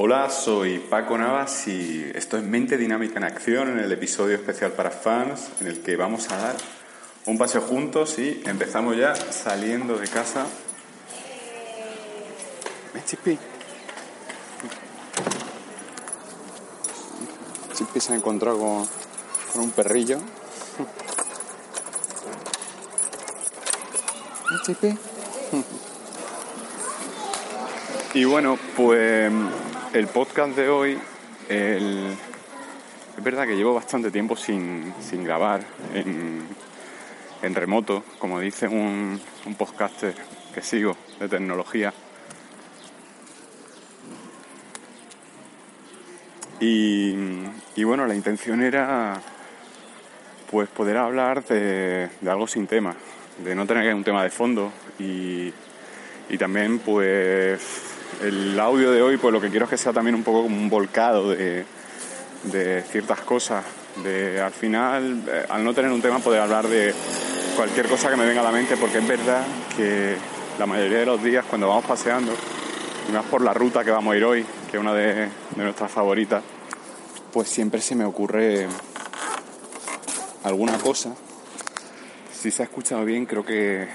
Hola, soy Paco Navas y esto es Mente Dinámica en Acción en el episodio especial para fans en el que vamos a dar un paseo juntos y empezamos ya saliendo de casa. Chipi. Chipi se ha encontrado con, un perrillo. Chipi. Y bueno, pues el podcast de hoy, es verdad que llevo bastante tiempo sin, grabar en, remoto, como dice un, un podcaster que sigo de tecnología. Y, bueno, la intención era pues poder hablar de, algo sin tema, de no tener un tema de fondo y, y también pues el audio de hoy, pues lo que quiero es que sea también un poco como un volcado de, ciertas cosas. De al final, eh, al no tener un tema, poder hablar de cualquier cosa que me venga a la mente, porque es verdad que la mayoría de los días cuando vamos paseando, y más por la ruta que vamos a ir hoy, que es una de, nuestras favoritas, pues siempre se me ocurre alguna cosa. Si se ha escuchado bien, creo que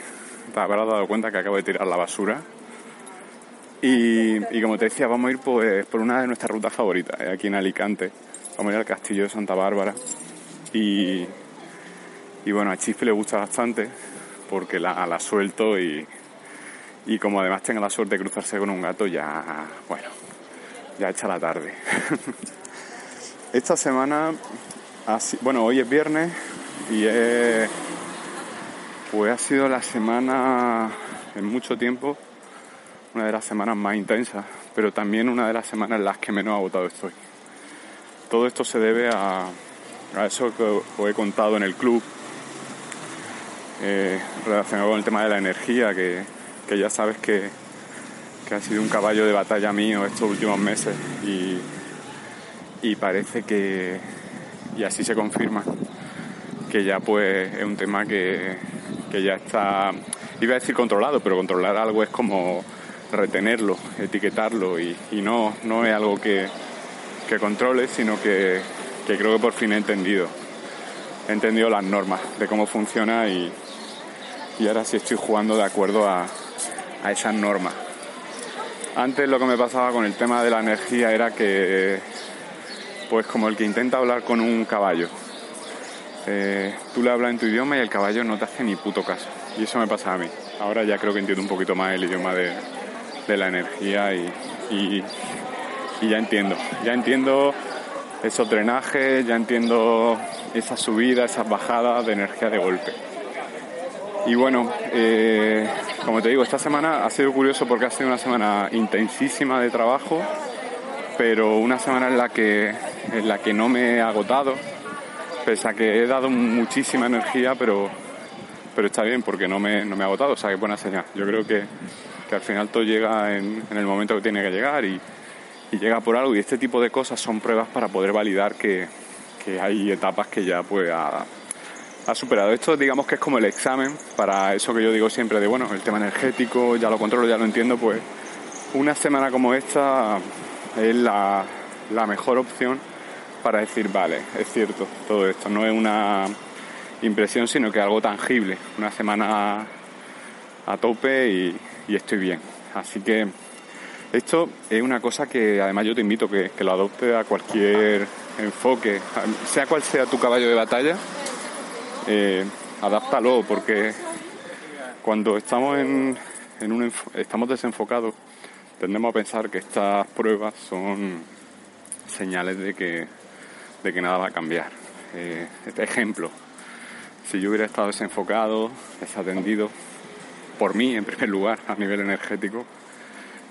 te habrás dado cuenta que acabo de tirar la basura y, como te decía, vamos a ir pues, por una de nuestras rutas favoritas, eh, aquí en Alicante. Vamos a ir al castillo de Santa Bárbara. Y, bueno, a Chispe le gusta bastante porque la, la suelto y, y como además tenga la suerte de cruzarse con un gato, ya, bueno, ya echa la tarde. Esta semana, bueno, hoy es viernes y pues ha sido la semana en mucho tiempo una de las semanas más intensas, pero también una de las semanas en las que menos agotado estoy. Todo esto se debe a, eso que os he contado en el club, eh, relacionado con el tema de la energía, que, ya sabes que, ha sido un caballo de batalla mío estos últimos meses y, y parece que, y así se confirma, que ya pues es un tema que, que ya está, iba a decir controlado, pero controlar algo es como retenerlo, etiquetarlo y, no, no es algo que, que controle, sino que, creo que por fin he entendido. Entendido las normas de cómo funciona y, ahora sí estoy jugando de acuerdo a, esas normas. Antes lo que me pasaba con el tema de la energía era que, pues como el que intenta hablar con un caballo. Eh, tú le hablas en tu idioma y el caballo no te hace ni puto caso. Y eso me pasa a mí. Ahora ya creo que entiendo un poquito más el idioma de, de la energía y, ya entiendo, ya entiendo esos drenajes, ya entiendo esas subidas, esas bajadas de energía de golpe. Y bueno, eh, como te digo, esta semana ha sido curioso porque ha sido una semana intensísima de trabajo, pero una semana en la que, en la que no me he agotado, pese a que he dado muchísima energía, pero, pero está bien porque no me, no me he agotado, o sea que buena señal. Yo creo que al final todo llega en, el momento que tiene que llegar y, llega por algo y este tipo de cosas son pruebas para poder validar que, hay etapas que ya pues ha, superado. Esto digamos que es como el examen para eso que yo digo siempre de bueno, el tema energético, ya lo controlo, ya lo entiendo, pues una semana como esta es la, mejor opción para decir, vale, es cierto todo esto, no es una impresión, sino que algo tangible, una semana a tope y, estoy bien. Así que esto es una cosa que además yo te invito que, que lo adopte a cualquier enfoque, sea cual sea tu caballo de batalla, eh, adáptalo porque cuando estamos en, en un estamos desenfocados tendemos a pensar que estas pruebas son señales de que, de que nada va a cambiar. Eh, este ejemplo, si yo hubiera estado desenfocado, desatendido, por mí en primer lugar a nivel energético.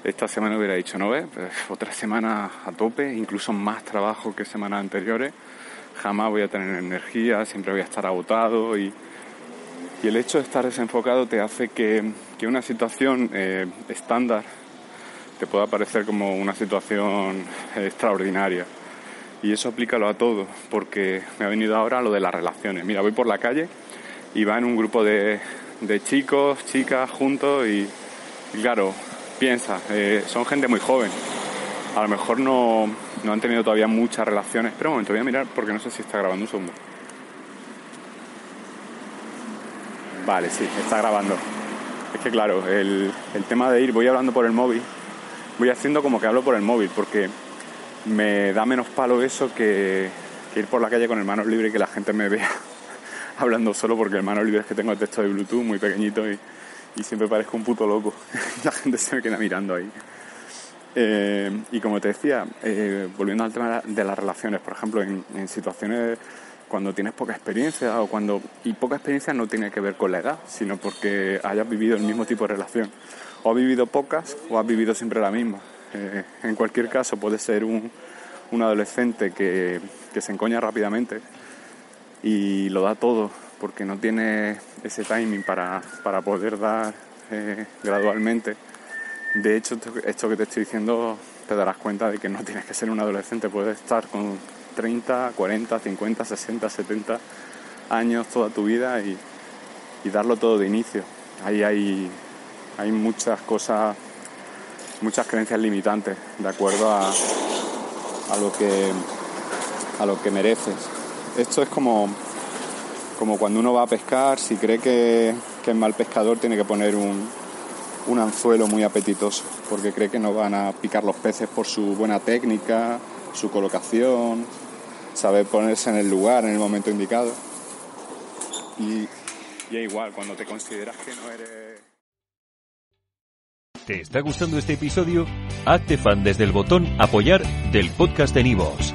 Esta semana hubiera dicho, no ves, pues, otra semana a tope, incluso más trabajo que semanas anteriores. Jamás voy a tener energía, siempre voy a estar agotado y, y el hecho de estar desenfocado te hace que, que una situación eh, estándar te pueda parecer como una situación extraordinaria. Y eso aplícalo a todo, porque me ha venido ahora lo de las relaciones. Mira, voy por la calle y va en un grupo de, de chicos, chicas juntos y, claro, piensa, eh, son gente muy joven. a lo mejor no, no han tenido todavía muchas relaciones. Pero un momento, voy a mirar porque no sé si está grabando un segundo. Vale, sí, está grabando. Es que claro, el, el tema de ir, voy hablando por el móvil, voy haciendo como que hablo por el móvil, porque me da menos palo eso que, ir por la calle con el manos libre y que la gente me vea hablando solo, porque el es que tengo el texto de Bluetooth muy pequeñito y, siempre parezco un puto loco. la gente se me queda mirando ahí. Eh, y como te decía, eh, volviendo al tema de las relaciones, por ejemplo, en, en, situaciones cuando tienes poca experiencia o cuando... Y poca experiencia no tiene que ver con la edad, sino porque hayas vivido el mismo tipo de relación. O has vivido pocas o has vivido siempre la misma. Eh, en cualquier caso, puede ser un, un adolescente que, que, se encoña rápidamente y lo da todo porque no tiene ese timing para, para poder dar eh, gradualmente. De hecho, esto que te estoy diciendo te darás cuenta de que no tienes que ser un adolescente, puedes estar con 30, 40, 50, 60, 70 años toda tu vida y, y darlo todo de inicio. Ahí hay, hay muchas cosas muchas creencias limitantes de acuerdo a, a lo que a lo que mereces. Esto es como, como cuando uno va a pescar, si cree que, es mal pescador tiene que poner un, un anzuelo muy apetitoso, porque cree que no van a picar los peces por su buena técnica, su colocación, saber ponerse en el lugar, en el momento indicado. Y, y es igual, cuando te consideras que no eres ¿Te está gustando este episodio? Hazte fan desde el botón Apoyar del podcast de Nivos.